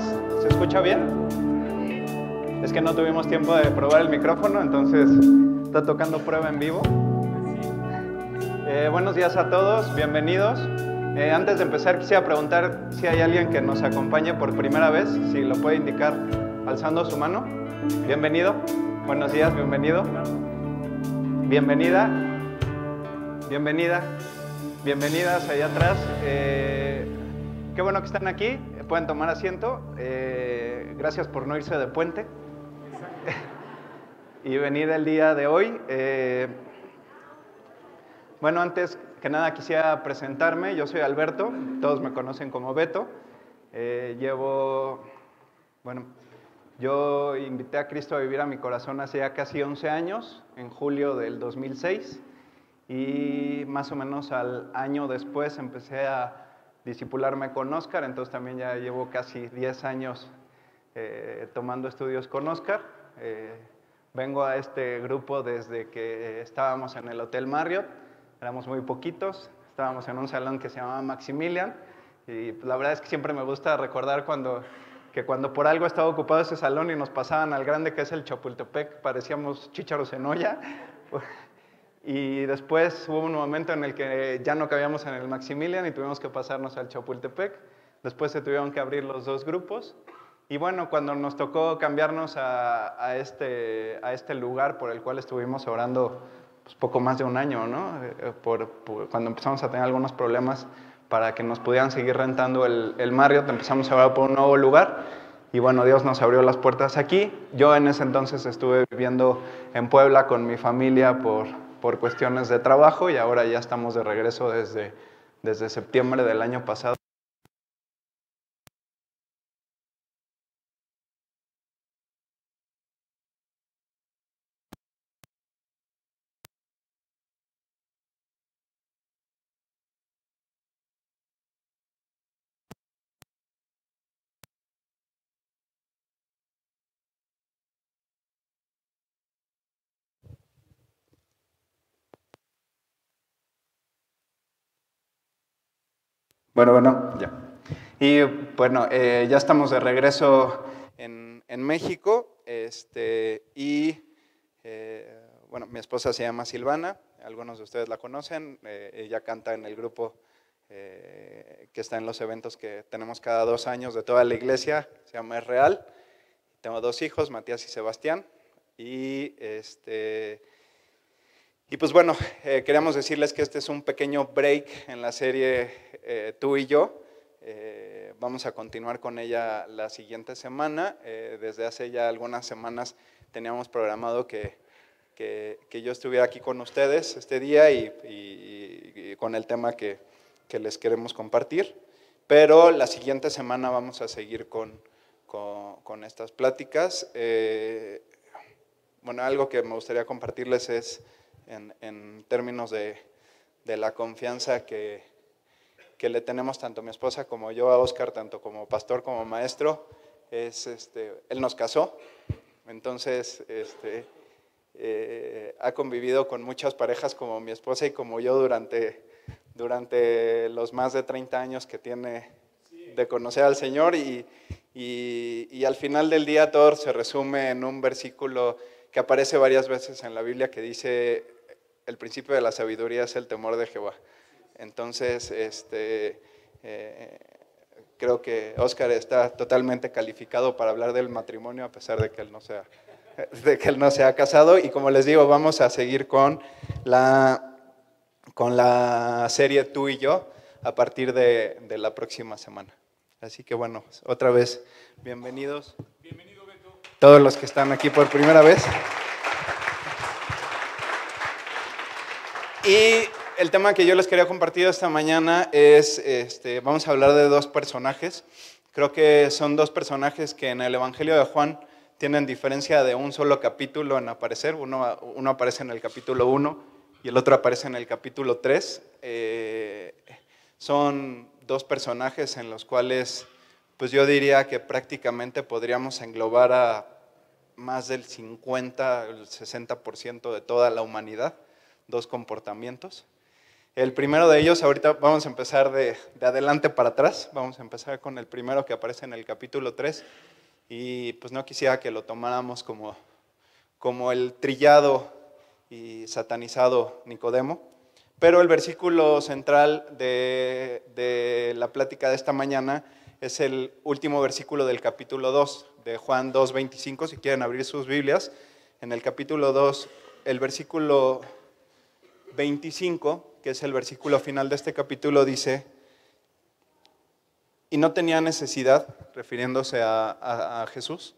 ¿se escucha bien? Es que no tuvimos tiempo de probar el micrófono, entonces está tocando prueba en vivo. Eh, buenos días a todos, bienvenidos. Eh, antes de empezar quisiera preguntar si hay alguien que nos acompañe por primera vez, si lo puede indicar alzando su mano. Bienvenido, buenos días, bienvenido. Bienvenida, bienvenida, bienvenidas allá atrás. Eh, qué bueno que están aquí, pueden tomar asiento. gracias por no irse de puente y venir el día de hoy. Eh, bueno, antes que nada quisiera presentarme. Yo soy Alberto, todos me conocen como Beto. Eh, llevo, bueno, yo invité a Cristo a vivir a mi corazón hace ya casi 11 años, en julio del 2006, y más o menos al año después empecé a disipularme con Oscar, entonces también ya llevo casi 10 años eh, tomando estudios con Oscar. Eh, vengo a este grupo desde que estábamos en el Hotel Marriott, éramos muy poquitos, estábamos en un salón que se llamaba Maximilian y la verdad es que siempre me gusta recordar cuando, que cuando por algo estaba ocupado ese salón y nos pasaban al grande que es el Chapultepec, parecíamos chícharos en olla. Y después hubo un momento en el que ya no cabíamos en el Maximilian y tuvimos que pasarnos al Chapultepec. Después se tuvieron que abrir los dos grupos y bueno, cuando nos tocó cambiarnos a, este, a este lugar por el cual estuvimos orando pues, poco más de un año, ¿no? Eh, por, cuando empezamos a tener algunos problemas para que nos pudieran seguir rentando el, el Marriott, empezamos a orar por un nuevo lugar y bueno, Dios nos abrió las puertas aquí. Yo en ese entonces estuve viviendo en Puebla con mi familia por, por cuestiones de trabajo y ahora ya estamos de regreso desde, desde septiembre del año pasado. Bueno, bueno, ya. Y bueno, eh, ya estamos de regreso en, en México. Este, y eh, bueno, mi esposa se llama Silvana, algunos de ustedes la conocen. Eh, ella canta en el grupo que está en los eventos que tenemos cada dos años de toda la iglesia, se llama Es Real. Tengo dos hijos, Matías y Sebastián. Y este, y pues bueno, eh, queríamos decirles que este es un pequeño break en la serie eh, Tú y yo. Eh, vamos a continuar con ella la siguiente semana. desde hace ya algunas semanas teníamos programado que, que, yo estuviera aquí con ustedes este día y, con el tema que, que, les queremos compartir. Pero la siguiente semana vamos a seguir con, con, con estas pláticas. bueno, algo que me gustaría compartirles es en, términos de, la confianza que, le tenemos tanto mi esposa como yo a Oscar, tanto como pastor como maestro, es, este, él nos casó, entonces este, eh, ha convivido con muchas parejas como mi esposa y como yo durante, durante los más de 30 años que tiene de conocer al Señor. Y, y, al final del día todo se resume en un versículo que aparece varias veces en la Biblia que dice, el principio de la sabiduría es el temor de Jehová. Entonces, este, eh, creo que Oscar está totalmente calificado para hablar del matrimonio a pesar de que él no sea, de que él no se ha casado. Y como les digo, vamos a seguir con la, con la serie Tú y yo a partir de, de la próxima semana. Así que bueno, otra vez, bienvenidos. Bienvenido, Beto. Todos los que están aquí por primera vez. Y el tema que yo les quería compartir esta mañana es, este, vamos a hablar de dos personajes. Creo que son dos personajes que en el Evangelio de Juan tienen diferencia de un solo capítulo en aparecer. Uno, aparece en el capítulo 1 y el otro aparece en el capítulo 3. Eh, son dos personajes en los cuales, pues yo diría que prácticamente podríamos englobar a más del 50, el 60% de toda la humanidad dos comportamientos. El primero de ellos, ahorita vamos a empezar de, adelante para atrás, vamos a empezar con el primero que aparece en el capítulo 3 y pues no quisiera que lo tomáramos como, como el trillado y satanizado Nicodemo, pero el versículo central de, de la plática de esta mañana es el último versículo del capítulo 2 de Juan 2.25, si quieren abrir sus Biblias, en el capítulo 2, el versículo 25 que es el versículo final de este capítulo, dice, y no tenía necesidad, refiriéndose a, Jesús,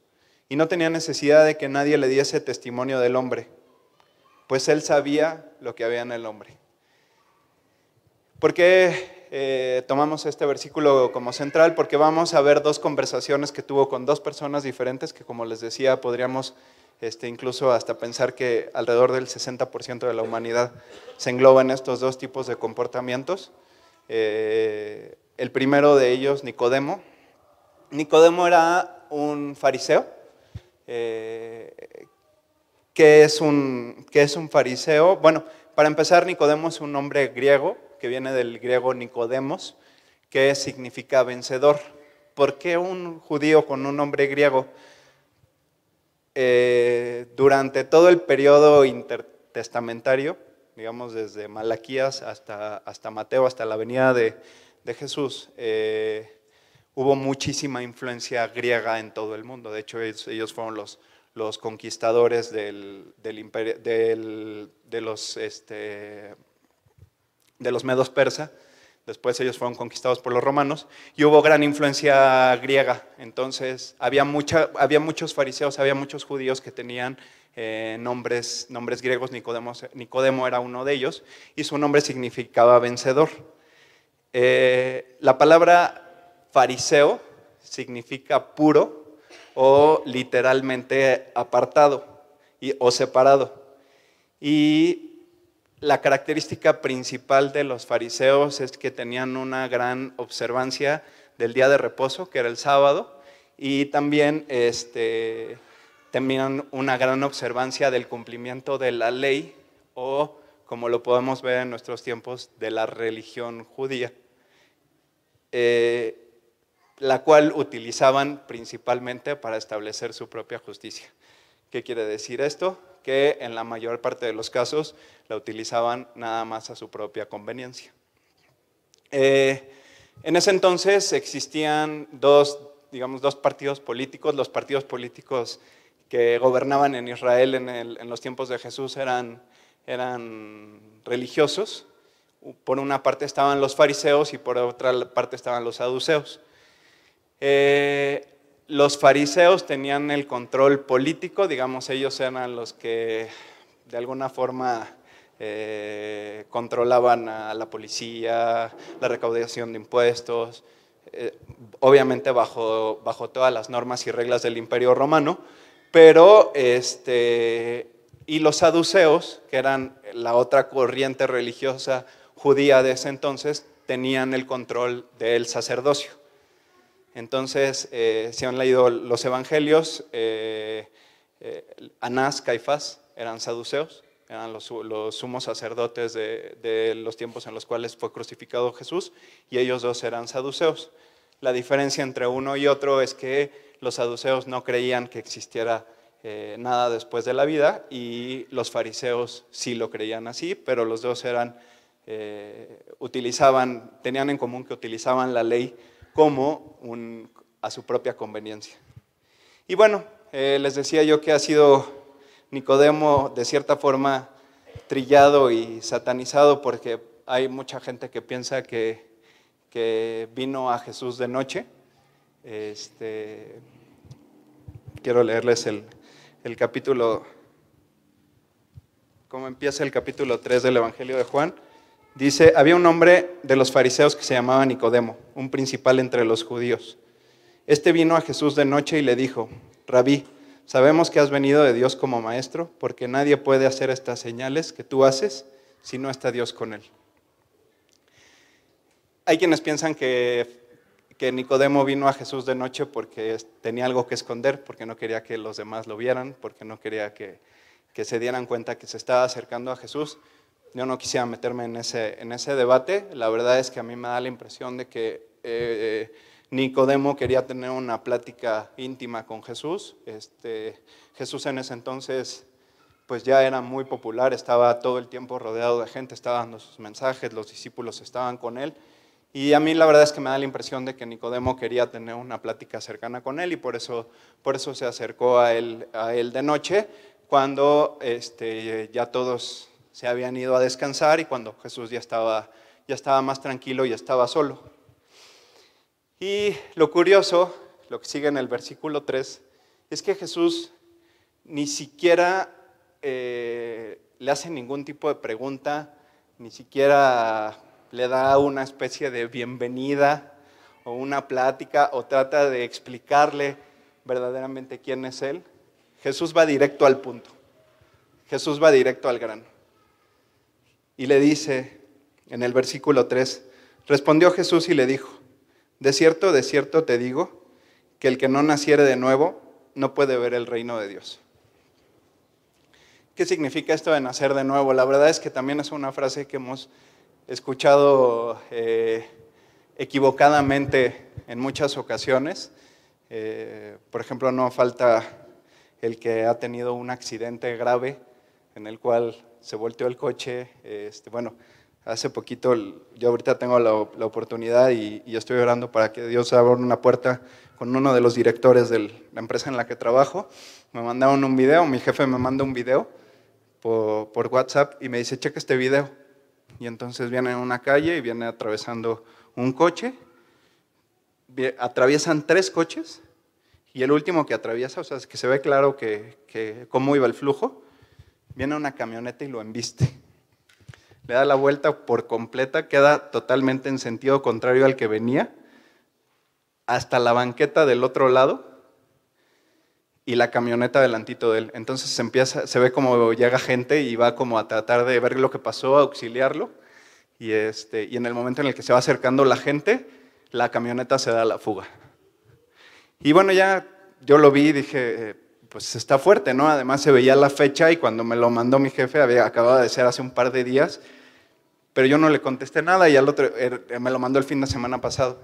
y no tenía necesidad de que nadie le diese testimonio del hombre, pues él sabía lo que había en el hombre. ¿Por qué eh, tomamos este versículo como central? Porque vamos a ver dos conversaciones que tuvo con dos personas diferentes que, como les decía, podríamos este, incluso hasta pensar que alrededor del 60% de la humanidad se engloba en estos dos tipos de comportamientos. Eh, el primero de ellos, Nicodemo. Nicodemo era un fariseo. Eh, ¿qué, es un, ¿Qué es un fariseo? Bueno, para empezar, Nicodemo es un nombre griego que viene del griego Nicodemos, que significa vencedor. ¿Por qué un judío con un nombre griego? Eh, durante todo el periodo intertestamentario, digamos desde Malaquías hasta, hasta Mateo, hasta la venida de, Jesús, eh, hubo muchísima influencia griega en todo el mundo. De hecho, ellos, fueron los, los conquistadores del, del, de, los, este, de los medos persa Después ellos fueron conquistados por los romanos y hubo gran influencia griega. Entonces había, mucha, había muchos fariseos, había muchos judíos que tenían eh, nombres, nombres griegos. Nicodemo, era uno de ellos y su nombre significaba vencedor. Eh, la palabra fariseo significa puro o literalmente apartado o separado. Y la característica principal de los fariseos es que tenían una gran observancia del día de reposo, que era el sábado, y también este, tenían una gran observancia del cumplimiento de la ley o, como lo podemos ver en nuestros tiempos, de la religión judía, eh, la cual utilizaban principalmente para establecer su propia justicia. ¿Qué quiere decir esto? Que en la mayor parte de los casos la utilizaban nada más a su propia conveniencia. Eh, en ese entonces existían dos, digamos, dos partidos políticos. Los partidos políticos que gobernaban en Israel en, los tiempos de Jesús eran, eran religiosos. Por una parte estaban los fariseos y por otra parte estaban los saduceos. Eh, los fariseos tenían el control político, digamos, ellos eran los que de alguna forma eh, controlaban a la policía, la recaudación de impuestos, eh, obviamente bajo, bajo todas las normas y reglas del imperio romano, pero este, y los saduceos, que eran la otra corriente religiosa judía de ese entonces, tenían el control del sacerdocio. Entonces, eh, si han leído los evangelios, eh, eh, Anás, Caifás eran saduceos, eran los, sumos sacerdotes de, los tiempos en los cuales fue crucificado Jesús, y ellos dos eran saduceos. La diferencia entre uno y otro es que los saduceos no creían que existiera nada después de la vida y los fariseos sí lo creían así, pero los dos eran, utilizaban, tenían en común que utilizaban la ley como a su propia conveniencia. Y bueno, eh, les decía yo que ha sido Nicodemo de cierta forma trillado y satanizado porque hay mucha gente que piensa que, vino a Jesús de noche. Este, quiero leerles el, el capítulo, cómo empieza el capítulo 3 del Evangelio de Juan. Dice, había un hombre de los fariseos que se llamaba Nicodemo, un principal entre los judíos. Este vino a Jesús de noche y le dijo, Rabí, sabemos que has venido de Dios como maestro, porque nadie puede hacer estas señales que tú haces si no está Dios con él. Hay quienes piensan que, que Nicodemo vino a Jesús de noche porque tenía algo que esconder, porque no quería que los demás lo vieran, porque no quería que, que se dieran cuenta que se estaba acercando a Jesús yo no quisiera meterme en ese, en ese debate. La verdad es que a mí me da la impresión de que eh, Nicodemo quería tener una plática íntima con Jesús. Este, Jesús en ese entonces pues ya era muy popular, estaba todo el tiempo rodeado de gente, estaba dando sus mensajes, los discípulos estaban con él. Y a mí la verdad es que me da la impresión de que Nicodemo quería tener una plática cercana con él y por eso, por eso se acercó a él, a él de noche, cuando este, ya todos se habían ido a descansar y cuando Jesús ya estaba, ya estaba más tranquilo y estaba solo. Y lo curioso, lo que sigue en el versículo 3, es que Jesús ni siquiera eh, le hace ningún tipo de pregunta, ni siquiera le da una especie de bienvenida o una plática o trata de explicarle verdaderamente quién es Él. Jesús va directo al punto. Jesús va directo al grano. Y le dice en el versículo 3, respondió Jesús y le dijo, de cierto, de cierto te digo, que el que no naciere de nuevo no puede ver el reino de Dios. ¿Qué significa esto de nacer de nuevo? La verdad es que también es una frase que hemos escuchado eh, equivocadamente en muchas ocasiones. Eh, por ejemplo, no falta el que ha tenido un accidente grave en el cual se volteó el coche. Este, bueno, hace poquito, yo ahorita tengo la, oportunidad y, y, estoy orando para que Dios abra una puerta con uno de los directores de la empresa en la que trabajo. Me mandaron un video, mi jefe me manda un video por, WhatsApp y me dice, checa este video. Y entonces viene en una calle y viene atravesando un coche, atraviesan tres coches y el último que atraviesa, o sea, es que se ve claro que, que cómo iba el flujo, viene una camioneta y lo embiste. Le da la vuelta por completa, queda totalmente en sentido contrario al que venía, hasta la banqueta del otro lado y la camioneta delantito de él. Entonces se, empieza, se ve como llega gente y va como a tratar de ver lo que pasó, a auxiliarlo. Y, este, y en el momento en el que se va acercando la gente, la camioneta se da la fuga. Y bueno, ya yo lo vi y dije, eh, pues está fuerte, ¿no? Además se veía la fecha y cuando me lo mandó mi jefe, había acabado de ser hace un par de días, pero yo no le contesté nada y al otro, er, me lo mandó el fin de semana pasado.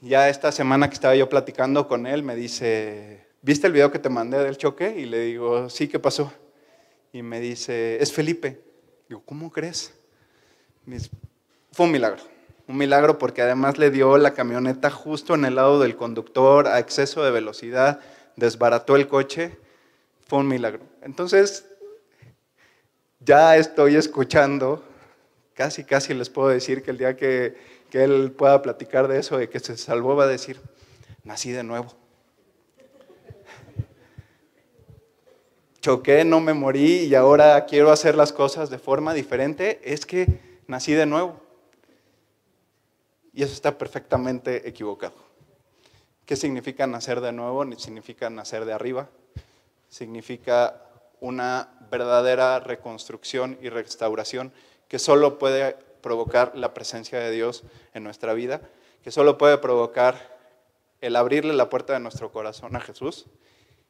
Ya esta semana que estaba yo platicando con él, me dice, ¿viste el video que te mandé del choque? Y le digo, sí, ¿qué pasó? Y me dice, es Felipe. Digo, ¿cómo crees? Fue un milagro. Un milagro porque además le dio la camioneta justo en el lado del conductor a exceso de velocidad, desbarató el coche. Fue un milagro. Entonces, ya estoy escuchando, casi, casi les puedo decir que el día que, que él pueda platicar de eso, de que se salvó, va a decir, nací de nuevo. choqué, no me morí y ahora quiero hacer las cosas de forma diferente, es que nací de nuevo. Y eso está perfectamente equivocado. ¿Qué significa nacer de nuevo? Significa nacer de arriba. Significa una verdadera reconstrucción y restauración que solo puede provocar la presencia de Dios en nuestra vida, que solo puede provocar el abrirle la puerta de nuestro corazón a Jesús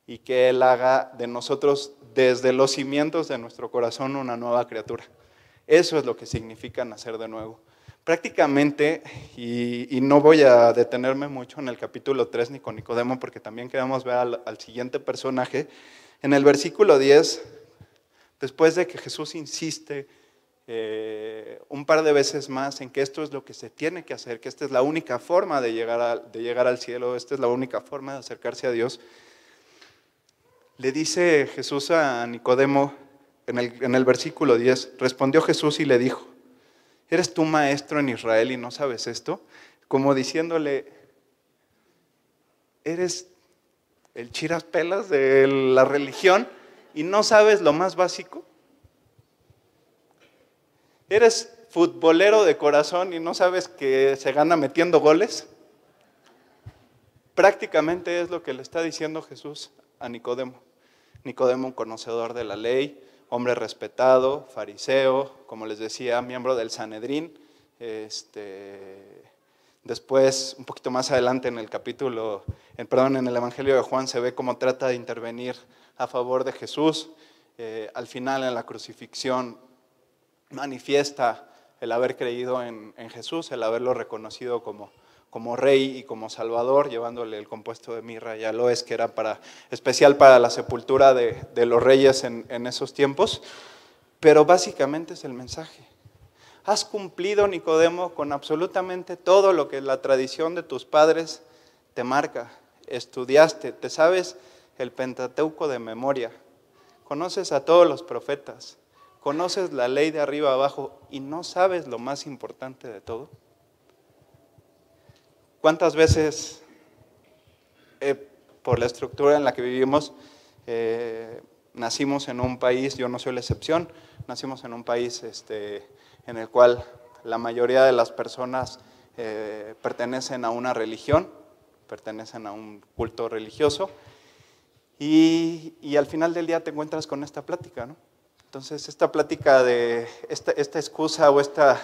y que Él haga de nosotros desde los cimientos de nuestro corazón una nueva criatura. Eso es lo que significa nacer de nuevo. Prácticamente, y, no voy a detenerme mucho en el capítulo 3 ni con Nicodemo, porque también queremos ver al, siguiente personaje, en el versículo 10, después de que Jesús insiste eh, un par de veces más en que esto es lo que se tiene que hacer, que esta es la única forma de llegar, de llegar al cielo, esta es la única forma de acercarse a Dios, le dice Jesús a Nicodemo en el, en el versículo 10, respondió Jesús y le dijo, ¿eres tú maestro en Israel y no sabes esto? Como diciéndole, eres el chiras pelas de la religión y no sabes lo más básico. ¿Eres futbolero de corazón y no sabes que se gana metiendo goles? Prácticamente es lo que le está diciendo Jesús a Nicodemo. Nicodemo, un conocedor de la ley, hombre respetado, fariseo, como les decía, miembro del Sanedrín. Este, después, un poquito más adelante en el capítulo, en, perdón, en el Evangelio de Juan se ve cómo trata de intervenir a favor de Jesús. Eh, al final, en la crucifixión, manifiesta el haber creído en, Jesús, el haberlo reconocido como, como rey y como salvador, llevándole el compuesto de mirra y aloes, que era para, especial para la sepultura de, los reyes en, en esos tiempos. Pero básicamente es el mensaje. Has cumplido, Nicodemo, con absolutamente todo lo que la tradición de tus padres te marca. Estudiaste, te sabes el Pentateuco de memoria, conoces a todos los profetas, conoces la ley de arriba abajo y no sabes lo más importante de todo. ¿Cuántas veces, eh, por la estructura en la que vivimos, eh, nacimos en un país, yo no soy la excepción, nacimos en un país este, en el cual la mayoría de las personas eh, pertenecen a una religión, pertenecen a un culto religioso, y, al final del día te encuentras con esta plática, ¿no? Entonces, esta plática de esta, excusa o esta,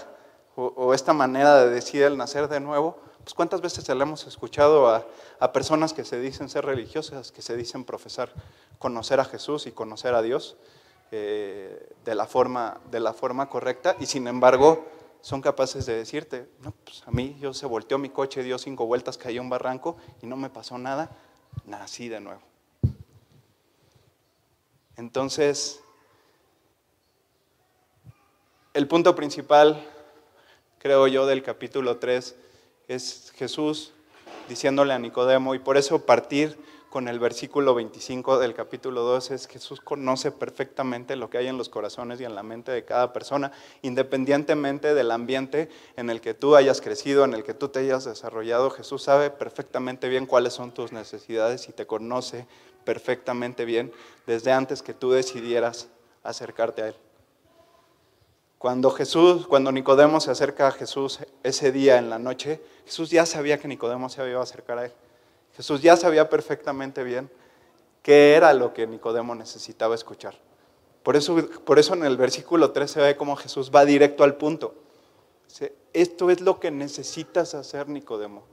o, esta manera de decir el nacer de nuevo, cuántas veces se le hemos escuchado a, a, personas que se dicen ser religiosas, que se dicen profesar, conocer a Jesús y conocer a Dios, eh, de, la forma, de la forma correcta y sin embargo son capaces de decirte, no, pues a mí yo se volteó mi coche, dio cinco vueltas, cayó un barranco y no me pasó nada, nací de nuevo. Entonces, el punto principal, creo yo, del capítulo 3 es Jesús diciéndole a Nicodemo y por eso partir con el versículo 25 del capítulo 2 es Jesús conoce perfectamente lo que hay en los corazones y en la mente de cada persona, independientemente del ambiente en el que tú hayas crecido, en el que tú te hayas desarrollado. Jesús sabe perfectamente bien cuáles son tus necesidades y te conoce perfectamente bien desde antes que tú decidieras acercarte a Él. Cuando Jesús, cuando Nicodemo se acerca a Jesús ese día en la noche, Jesús ya sabía que Nicodemo se había a acercar a Él. Jesús ya sabía perfectamente bien qué era lo que Nicodemo necesitaba escuchar. Por eso, por eso en el versículo 3 se ve cómo Jesús va directo al punto. Esto es lo que necesitas hacer, Nicodemo.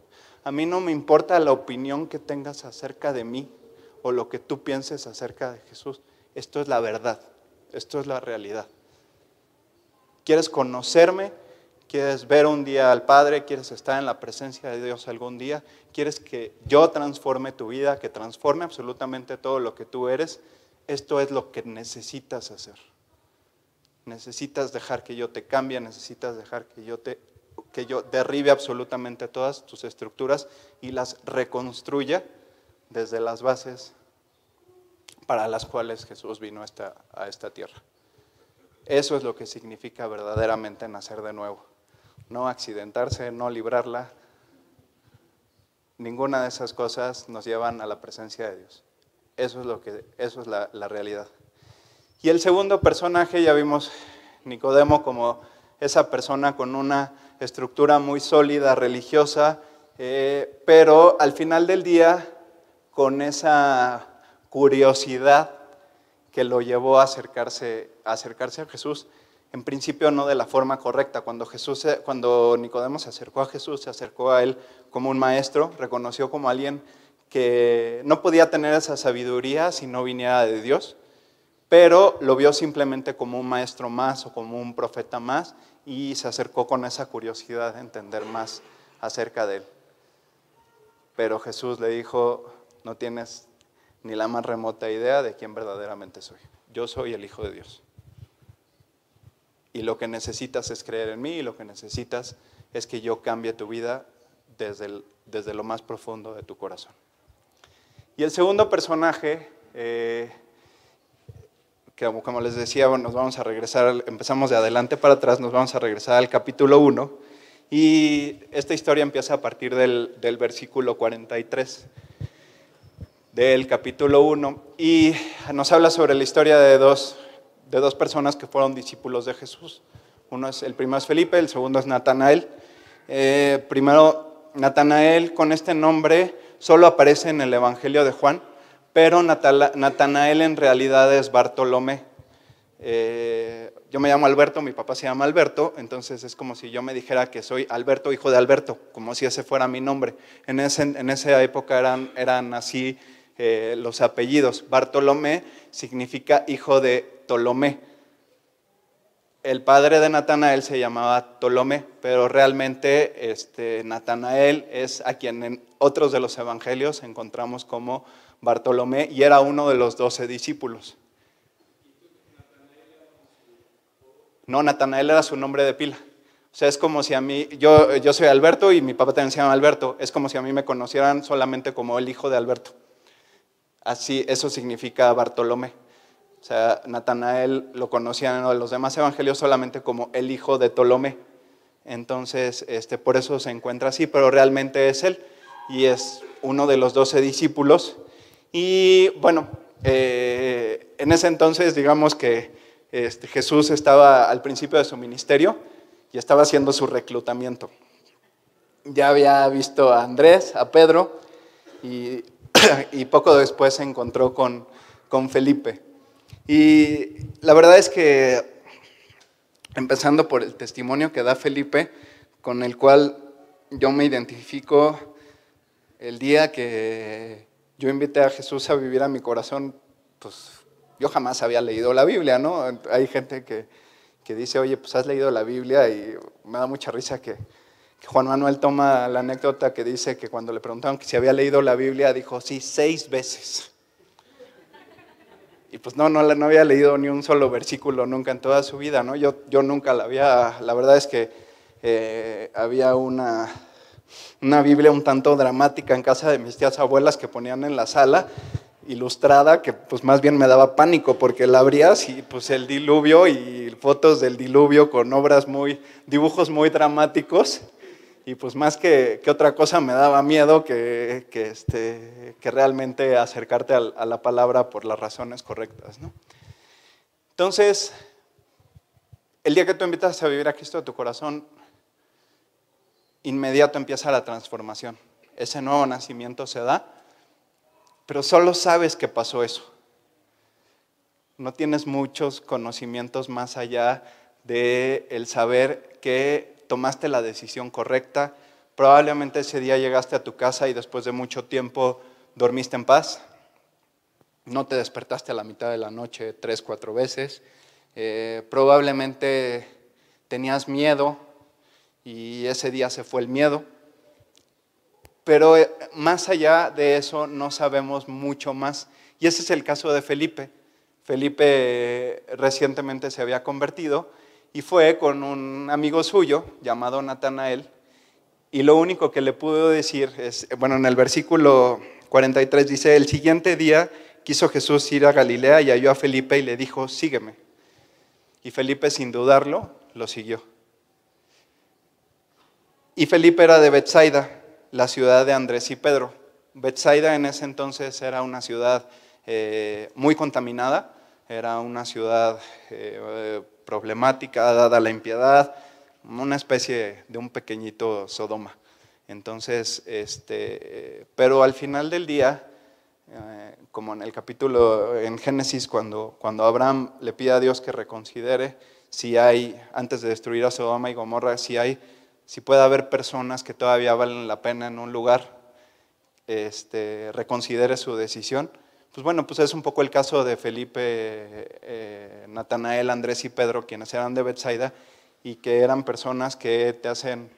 A mí no me importa la opinión que tengas acerca de mí o lo que tú pienses acerca de Jesús. Esto es la verdad, esto es la realidad. ¿Quieres conocerme? ¿Quieres ver un día al Padre? ¿Quieres estar en la presencia de Dios algún día? ¿Quieres que yo transforme tu vida, que transforme absolutamente todo lo que tú eres? Esto es lo que necesitas hacer. Necesitas dejar que yo te cambie, necesitas dejar que yo te que yo derribe absolutamente todas tus estructuras y las reconstruya desde las bases para las cuales Jesús vino a esta, a esta tierra. Eso es lo que significa verdaderamente nacer de nuevo no accidentarse, no librarla. Ninguna de esas cosas nos llevan a la presencia de Dios. Eso es, lo que, eso es la, realidad. Y el segundo personaje, ya vimos Nicodemo como esa persona con una estructura muy sólida, religiosa, eh, pero al final del día con esa curiosidad que lo llevó a acercarse, a acercarse a Jesús en principio no de la forma correcta. Cuando, Jesús, cuando Nicodemo se acercó a Jesús, se acercó a él como un maestro, reconoció como alguien que no podía tener esa sabiduría si no viniera de Dios, pero lo vio simplemente como un maestro más o como un profeta más y se acercó con esa curiosidad de entender más acerca de él. Pero Jesús le dijo, no tienes ni la más remota idea de quién verdaderamente soy. Yo soy el Hijo de Dios. Y lo que necesitas es creer en mí y lo que necesitas es que yo cambie tu vida desde, desde lo más profundo de tu corazón. Y el segundo personaje, eh, que como les decía, nos vamos a regresar, empezamos de adelante para atrás, nos vamos a regresar al capítulo 1. Y esta historia empieza a partir del, del versículo 43 del capítulo 1 y nos habla sobre la historia de dos de dos personas que fueron discípulos de Jesús. Uno es, el primero es Felipe, el segundo es Natanael. Eh, primero, Natanael con este nombre solo aparece en el Evangelio de Juan, pero Natanael en realidad es Bartolomé. Eh, yo me llamo Alberto, mi papá se llama Alberto, entonces es como si yo me dijera que soy Alberto, hijo de Alberto, como si ese fuera mi nombre. En, en esa época eran, eran así eh, los apellidos. Bartolomé significa hijo de Ptolomé. el padre de Natanael se llamaba Ptolomé, pero realmente este, Natanael es a quien en otros de los evangelios encontramos como Bartolomé y era uno de los doce discípulos. No, Natanael era su nombre de pila. O sea, es como si a mí, yo, yo soy Alberto y mi papá también se llama Alberto, es como si a mí me conocieran solamente como el hijo de Alberto. Así, eso significa Bartolomé. O sea, Natanael lo conocían en los demás evangelios solamente como el hijo de Ptolomé. Entonces, este, por eso se encuentra así, pero realmente es él y es uno de los doce discípulos. Y bueno, eh, en ese entonces, digamos que este, Jesús estaba al principio de su ministerio y estaba haciendo su reclutamiento. Ya había visto a Andrés, a Pedro, y, poco después se encontró con, con Felipe. Y la verdad es que, empezando por el testimonio que da Felipe, con el cual yo me identifico el día que yo invité a Jesús a vivir a mi corazón, pues yo jamás había leído la Biblia, ¿no? Hay gente que, dice, oye, pues has leído la Biblia y me da mucha risa que, Juan Manuel toma la anécdota que dice que cuando le preguntaron si había leído la Biblia, dijo, sí, seis veces. Y pues no, no, no había leído ni un solo versículo nunca en toda su vida, ¿no? Yo, yo nunca la había, la verdad es que eh, había una, una Biblia un tanto dramática en casa de mis tías abuelas que ponían en la sala ilustrada que pues más bien me daba pánico porque la abrías y pues el diluvio y fotos del diluvio con obras muy, dibujos muy dramáticos y pues más que, otra cosa me daba miedo que, que, este, que realmente acercarte a, la palabra por las razones correctas. ¿no? Entonces, el día que tú invitas a vivir a Cristo a tu corazón, inmediato empieza la transformación. Ese nuevo nacimiento se da pero solo sabes que pasó eso. No tienes muchos conocimientos más allá de el saber que tomaste la decisión correcta. Probablemente ese día llegaste a tu casa y después de mucho tiempo dormiste en paz. No te despertaste a la mitad de la noche tres, cuatro veces. Eh, probablemente tenías miedo y ese día se fue el miedo. Pero eh, más allá de eso no sabemos mucho más. Y ese es el caso de Felipe. Felipe eh, recientemente se había convertido y fue con un amigo suyo llamado Natanael. Y lo único que le pudo decir es, bueno, en el versículo 43 dice, el siguiente día quiso Jesús ir a Galilea y halló a Felipe y le dijo, sígueme. Y Felipe sin dudarlo lo siguió. Y Felipe era de Bethsaida la ciudad de Andrés y Pedro. Bethsaida en ese entonces era una ciudad eh, muy contaminada, era una ciudad eh, problemática, dada la impiedad, una especie de un pequeñito Sodoma. Entonces, este, pero al final del día, eh, como en el capítulo en Génesis, cuando, cuando Abraham le pide a Dios que reconsidere si hay, antes de destruir a Sodoma y Gomorra, si hay si puede haber personas que todavía valen la pena en un lugar, este, reconsidere su decisión. Pues bueno, pues es un poco el caso de Felipe, eh, Natanael, Andrés y Pedro, quienes eran de Bethsaida y que eran personas que te hacen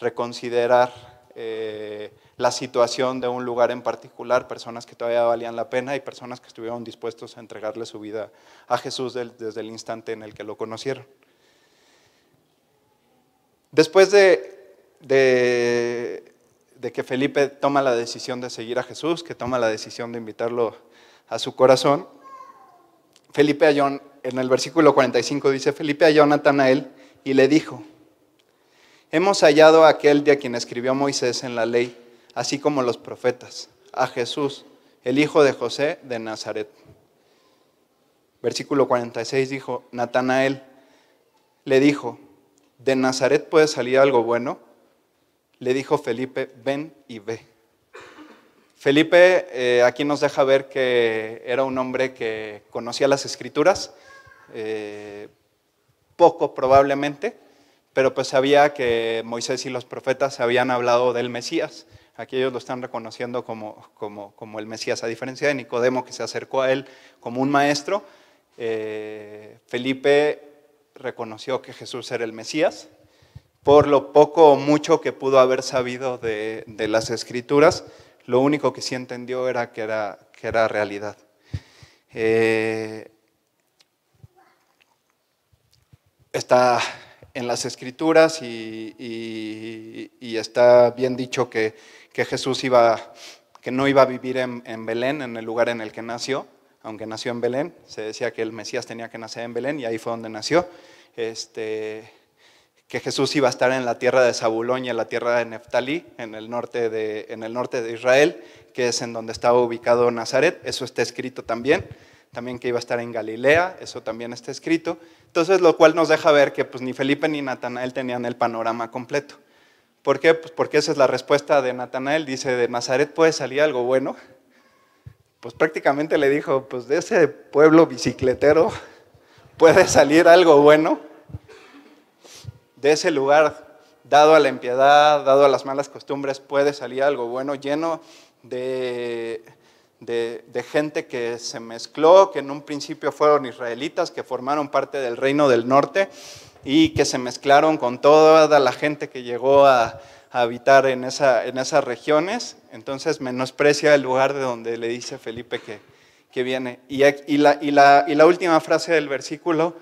reconsiderar eh, la situación de un lugar en particular, personas que todavía valían la pena y personas que estuvieron dispuestos a entregarle su vida a Jesús desde el instante en el que lo conocieron. Después de, que Felipe toma la decisión de seguir a Jesús, que toma la decisión de invitarlo a su corazón, Felipe halló, en el versículo 45 dice, Felipe halló a Natanael y le dijo, hemos hallado a aquel de quien escribió Moisés en la ley, así como los profetas, a Jesús, el hijo de José de Nazaret. Versículo 46 dijo, Natanael le dijo, ¿de Nazaret puede salir algo bueno? Le dijo Felipe, ven y ve. Felipe eh, aquí nos deja ver que era un hombre que conocía las escrituras, eh, poco probablemente, pero pues sabía que Moisés y los profetas habían hablado del Mesías. Aquí ellos lo están reconociendo como, como, el Mesías, a diferencia de Nicodemo que se acercó a él como un maestro. Eh, Felipe reconoció que Jesús era el Mesías, por lo poco o mucho que pudo haber sabido de, las escrituras, lo único que sí entendió era que era, que era realidad. Eh, está en las escrituras y, está bien dicho que, Jesús iba, que no iba a vivir en, en, Belén, en el lugar en el que nació, aunque nació en Belén, se decía que el Mesías tenía que nacer en Belén y ahí fue donde nació. Este, que Jesús iba a estar en la tierra de Zabulón y en la tierra de Neftalí, en el norte de, en el norte de Israel, que es en donde estaba ubicado Nazaret. Eso está escrito también. También que iba a estar en Galilea, eso también está escrito. Entonces, lo cual nos deja ver que pues, ni Felipe ni Natanael tenían el panorama completo. ¿Por qué? Pues porque esa es la respuesta de Natanael. Dice, de Nazaret puede salir algo bueno. Pues prácticamente le dijo, pues de ese pueblo bicicletero puede salir algo bueno de ese lugar, dado a la impiedad, dado a las malas costumbres, puede salir algo bueno, lleno de, de, gente que se mezcló, que en un principio fueron israelitas, que formaron parte del reino del norte y que se mezclaron con toda la gente que llegó a, habitar en, esa, en, esas regiones. Entonces menosprecia el lugar de donde le dice Felipe que, que viene. Y, la, y, la, y, la, última frase del versículo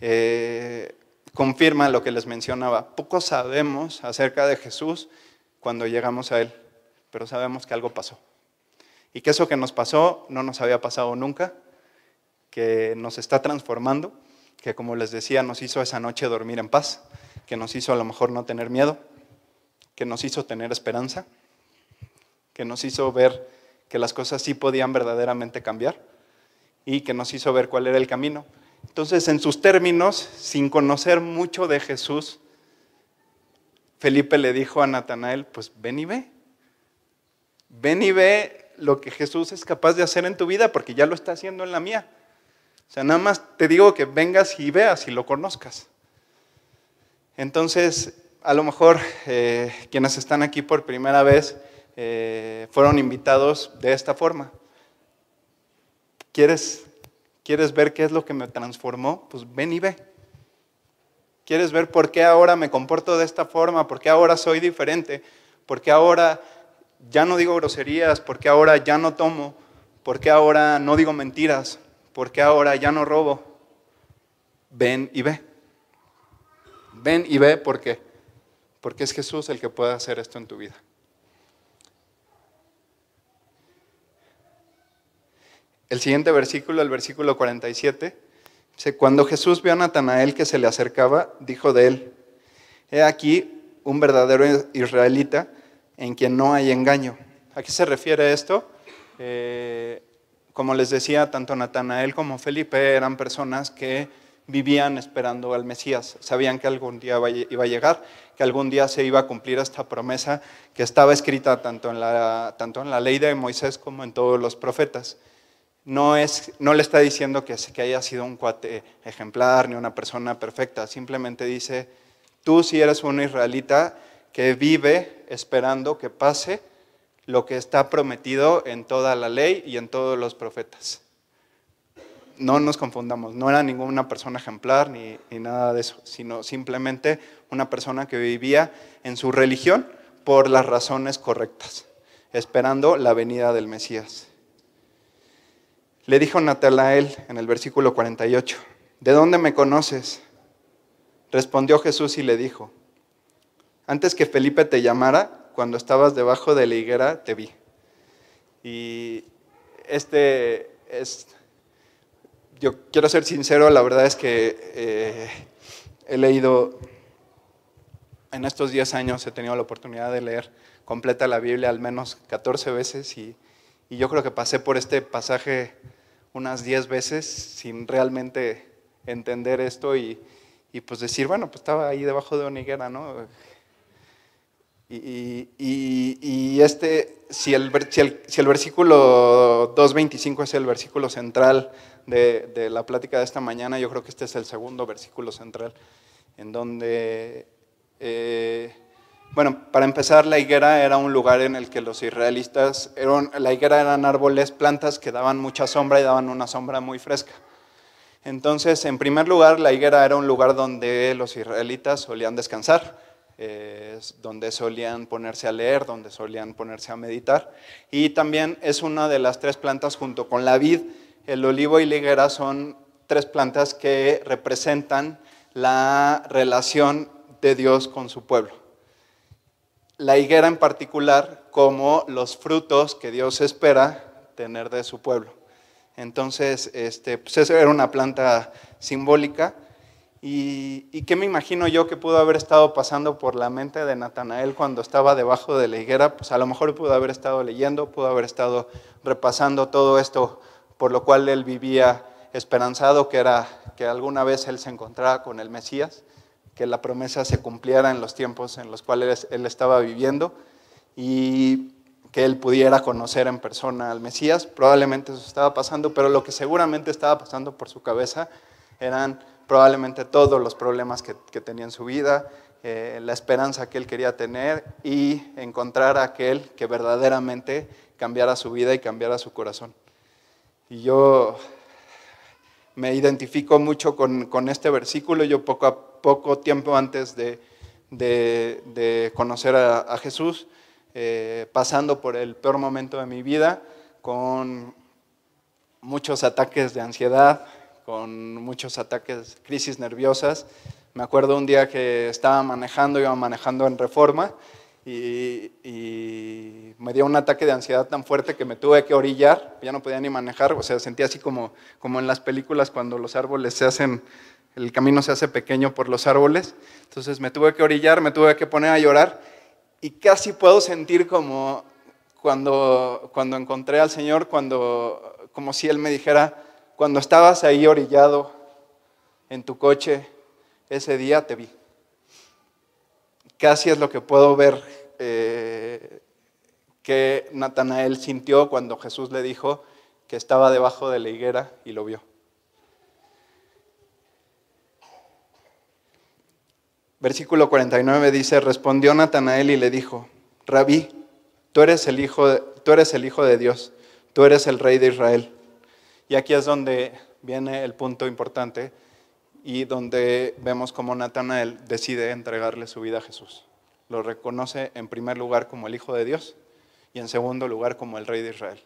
eh, confirma lo que les mencionaba. Poco sabemos acerca de Jesús cuando llegamos a Él, pero sabemos que algo pasó. Y que eso que nos pasó no nos había pasado nunca, que nos está transformando, que como les decía, nos hizo esa noche dormir en paz, que nos hizo a lo mejor no tener miedo, que nos hizo tener esperanza, que nos hizo ver que las cosas sí podían verdaderamente cambiar y que nos hizo ver cuál era el camino. Entonces, en sus términos, sin conocer mucho de Jesús, Felipe le dijo a Natanael, pues ven y ve. Ven y ve lo que Jesús es capaz de hacer en tu vida, porque ya lo está haciendo en la mía. O sea, nada más te digo que vengas y veas y lo conozcas. Entonces, a lo mejor eh, quienes están aquí por primera vez eh, fueron invitados de esta forma. ¿Quieres ¿Quieres ver qué es lo que me transformó? Pues ven y ve. ¿Quieres ver por qué ahora me comporto de esta forma? ¿Por qué ahora soy diferente? ¿Por qué ahora ya no digo groserías? ¿Por qué ahora ya no tomo? ¿Por qué ahora no digo mentiras? ¿Por qué ahora ya no robo? Ven y ve. Ven y ve porque porque es Jesús el que puede hacer esto en tu vida. El siguiente versículo, el versículo 47, dice, cuando Jesús vio a Natanael que se le acercaba, dijo de él, he aquí un verdadero israelita en quien no hay engaño. ¿A qué se refiere esto? Eh, como les decía, tanto Natanael como Felipe eran personas que vivían esperando al Mesías. Sabían que algún día iba a llegar, que algún día se iba a cumplir esta promesa que estaba escrita tanto en la, tanto en la ley de Moisés como en todos los profetas no, es, no le está diciendo que, haya sido un cuate ejemplar ni una persona perfecta, simplemente dice, tú si eres un israelita que vive esperando que pase lo que está prometido en toda la ley y en todos los profetas. No nos confundamos, no era ninguna persona ejemplar ni, ni nada de eso, sino simplemente una persona que vivía en su religión por las razones correctas, esperando la venida del Mesías. Le dijo Natanael en el versículo 48, ¿de dónde me conoces? Respondió Jesús y le dijo, antes que Felipe te llamara, cuando estabas debajo de la higuera, te vi. Y este es, yo quiero ser sincero, la verdad es que eh, he leído, en estos 10 años he tenido la oportunidad de leer completa la Biblia al menos 14 veces y yo creo que pasé por este pasaje unas 10 veces sin realmente entender esto y, pues decir, bueno, pues estaba ahí debajo de una higuera, ¿no? Y, este, si el, si el, si el versículo 2.25 es el versículo central de, la plática de esta mañana, yo creo que este es el segundo versículo central, en donde eh, bueno, para empezar, la higuera era un lugar en el que los israelitas, eran, la higuera eran árboles, plantas que daban mucha sombra y daban una sombra muy fresca. Entonces, en primer lugar, la higuera era un lugar donde los israelitas solían descansar, eh, donde solían ponerse a leer, donde solían ponerse a meditar. Y también es una de las tres plantas junto con la vid. El olivo y la higuera son tres plantas que representan la relación de Dios con su pueblo. La higuera en particular como los frutos que Dios espera tener de su pueblo. Entonces, este, pues eso era una planta simbólica. ¿Y, ¿Y, qué me imagino yo que pudo haber estado pasando por la mente de Natanael cuando estaba debajo de la higuera? Pues a lo mejor pudo haber estado leyendo, pudo haber estado repasando todo esto por lo cual él vivía esperanzado, que era que alguna vez él se encontrara con el Mesías, que la promesa se cumpliera en los tiempos en los cuales él estaba viviendo. Y que él pudiera conocer en persona al Mesías. Probablemente eso estaba pasando, pero lo que seguramente estaba pasando por su cabeza eran probablemente todos los problemas que, tenía en su vida, eh, la esperanza que él quería tener y encontrar a aquel que verdaderamente cambiara su vida y cambiara su corazón. Y yo me identifico mucho con, este versículo. Yo poco a poco tiempo antes de, conocer a Jesús, eh, pasando por el peor momento de mi vida, con muchos ataques de ansiedad, con muchos ataques, crisis nerviosas. Me acuerdo un día que estaba manejando, iba manejando en reforma y, me dio un ataque de ansiedad tan fuerte que me tuve que orillar, ya no podía ni manejar, o sea, sentía así como, como en las películas cuando los árboles se hacen, el camino se hace pequeño por los árboles. Entonces me tuve que orillar, me tuve que poner a llorar y casi puedo sentir como cuando, cuando encontré al Señor, cuando, como si Él me dijera, cuando estabas ahí orillado en tu coche, ese día te vi. Casi es lo que puedo ver eh, que Natanael sintió cuando Jesús le dijo que estaba debajo de la higuera y lo vio. Versículo 49 dice, respondió Natanael y le dijo, Rabí, tú eres el hijo de, tú eres el hijo de Dios, tú eres el rey de Israel. Y aquí es donde viene el punto importante y donde vemos cómo Natanael decide entregarle su vida a Jesús. Lo reconoce en primer lugar como el hijo de Dios y en segundo lugar como el rey de Israel.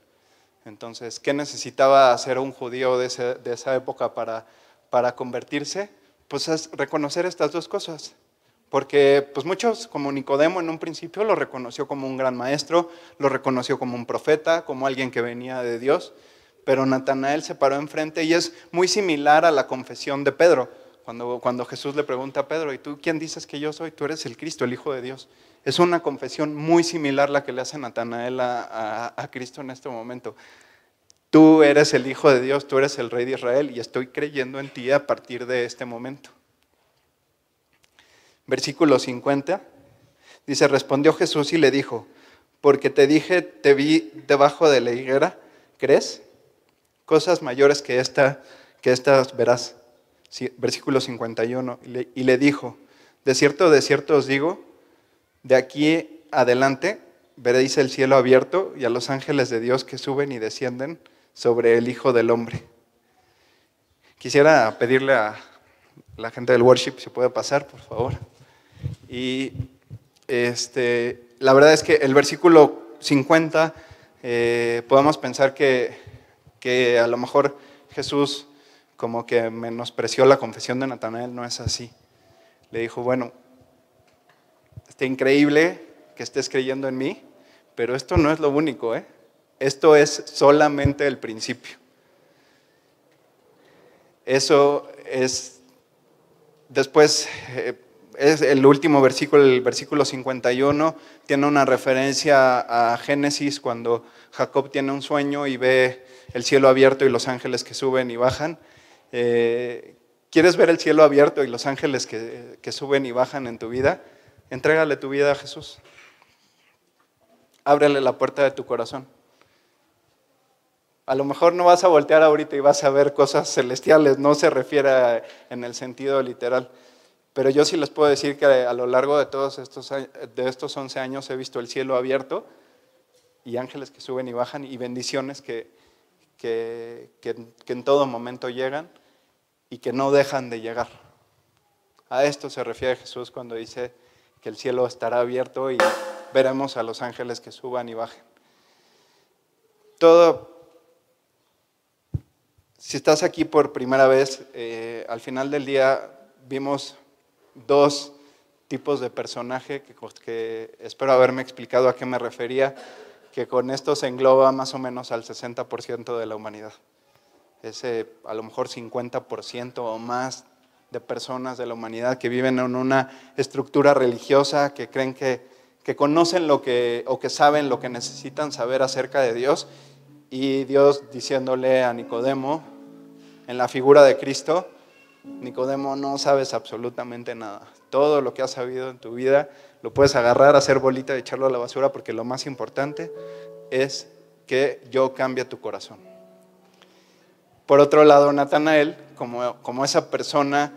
Entonces, ¿qué necesitaba hacer un judío de, esa época para, para convertirse? pues es reconocer estas dos cosas. Porque pues muchos, como Nicodemo en un principio, lo reconoció como un gran maestro, lo reconoció como un profeta, como alguien que venía de Dios, pero Natanael se paró enfrente y es muy similar a la confesión de Pedro. Cuando, cuando Jesús le pregunta a Pedro, ¿y tú quién dices que yo soy? Tú eres el Cristo, el Hijo de Dios. Es una confesión muy similar la que le hace Natanael a, a Cristo en este momento. Tú eres el Hijo de Dios, tú eres el Rey de Israel y estoy creyendo en ti a partir de este momento. Versículo 50 dice, respondió Jesús y le dijo, porque te dije, te vi debajo de la higuera, ¿crees? Cosas mayores que, esta, que estas verás. versículo 51, y le, y le dijo, de cierto, de cierto os digo, de aquí adelante veréis el cielo abierto y a los ángeles de Dios que suben y descienden sobre el Hijo del Hombre. Quisiera pedirle a la gente del worship si puede pasar, por favor. Y este, la verdad es que el versículo 50 eh, podemos pensar que, que a lo mejor Jesús como que menospreció la confesión de Natanael, no es así. Le dijo, bueno, está increíble que estés creyendo en mí, pero esto no es lo único, ¿eh? Esto es solamente el principio. Eso es, después, eh, es el último versículo, el versículo 51, tiene una referencia a Génesis cuando Jacob tiene un sueño y ve el cielo abierto y los ángeles que suben y bajan. Eh, ¿Quieres ver el cielo abierto y los ángeles que, que suben y bajan en tu vida? Entrégale tu vida a Jesús. Ábrele la puerta de tu corazón. A lo mejor no vas a voltear ahorita y vas a ver cosas celestiales, no se refiere en el sentido literal. Pero yo sí les puedo decir que a lo largo de todos estos, de estos 11 años he visto el cielo abierto y ángeles que suben y bajan y bendiciones que, que, que, en todo momento llegan. y que no dejan de llegar. A esto se refiere Jesús cuando dice que el cielo estará abierto y veremos a los ángeles que suban y bajen. Todo, si estás aquí por primera vez, eh, al final del día vimos dos tipos de personaje que, que espero haberme explicado a qué me refería, que con esto se engloba más o menos al 60% de la humanidad. Ese a lo mejor 50% o más de personas de la humanidad que viven en una estructura religiosa, que creen que, que conocen lo que, o que saben lo que necesitan saber acerca de Dios, y Dios diciéndole a Nicodemo, en la figura de Cristo, Nicodemo, no sabes absolutamente nada. Todo lo que has sabido en tu vida lo puedes agarrar, hacer bolita y echarlo a la basura porque lo más importante es que yo cambie tu corazón. Por otro lado, Natanael, como, como esa persona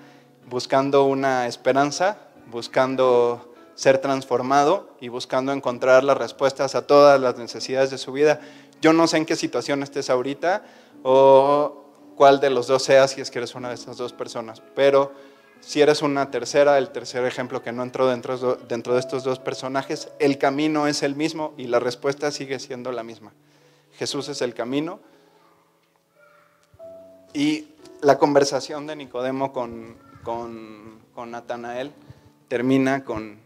buscando una esperanza, buscando ser transformado y buscando encontrar las respuestas a todas las necesidades de su vida. Yo no sé en qué situación estés ahorita o cuál de los dos seas si es que eres una de esas dos personas, pero si eres una tercera, el tercer ejemplo que no entró dentro, de estos dos personajes, el camino es el mismo y la respuesta sigue siendo la misma. Jesús es el camino. Y la conversación de Nicodemo con, con, con Natanael termina con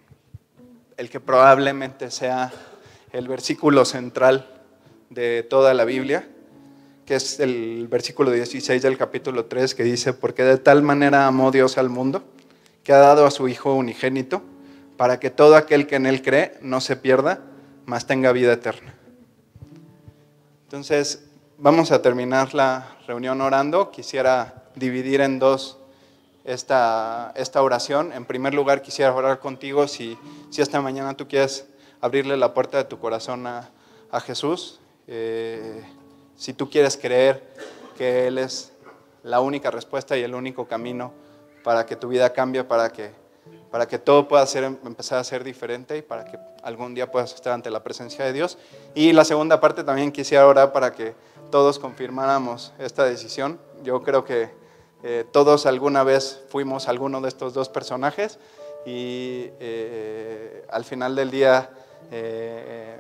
el que probablemente sea el versículo central de toda la Biblia, que es el versículo 16 del capítulo 3, que dice, porque de tal manera amó Dios al mundo, que ha dado a su Hijo unigénito, para que todo aquel que en Él cree no se pierda, mas tenga vida eterna. Entonces, vamos a terminar la reunión orando. Quisiera dividir en dos esta, esta oración. En primer lugar, quisiera orar contigo si, si esta mañana tú quieres abrirle la puerta de tu corazón a, a Jesús. Eh, si tú quieres creer que Él es la única respuesta y el único camino para que tu vida cambie, para que, para que todo pueda ser, empezar a ser diferente y para que algún día puedas estar ante la presencia de Dios. Y la segunda parte también quisiera orar para que todos confirmáramos esta decisión. Yo creo que eh, todos alguna vez fuimos alguno de estos dos personajes y eh, al final del día eh,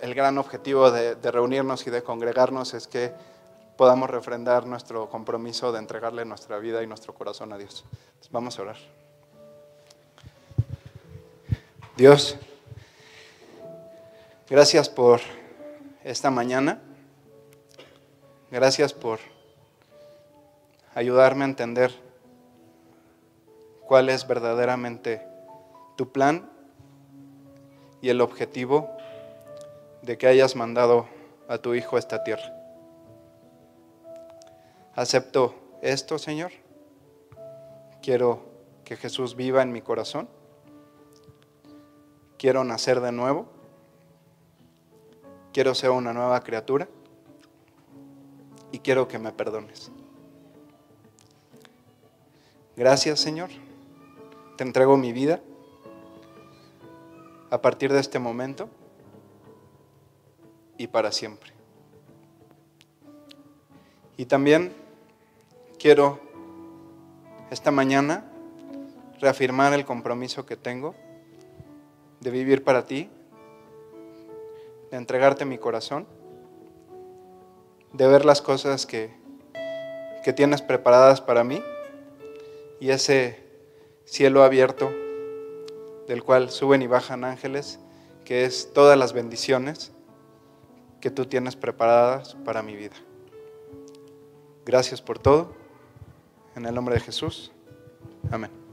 el gran objetivo de, reunirnos y de congregarnos es que podamos refrendar nuestro compromiso de entregarle nuestra vida y nuestro corazón a Dios. vamos a orar. Dios, gracias por esta mañana. Gracias por ayudarme a entender cuál es verdaderamente tu plan y el objetivo de que hayas mandado a tu Hijo a esta tierra. Acepto esto, Señor. Quiero que Jesús viva en mi corazón. Quiero nacer de nuevo. Quiero ser una nueva criatura. Y quiero que me perdones. Gracias, Señor. Te entrego mi vida. A partir de este momento, y para siempre. Y también quiero esta mañana reafirmar el compromiso que tengo de vivir para ti, de entregarte mi corazón, de ver las cosas que, que tienes preparadas para mí y ese cielo abierto del cual suben y bajan ángeles, que es todas las bendiciones que tú tienes preparadas para mi vida. Gracias por todo. En el nombre de Jesús. Amén.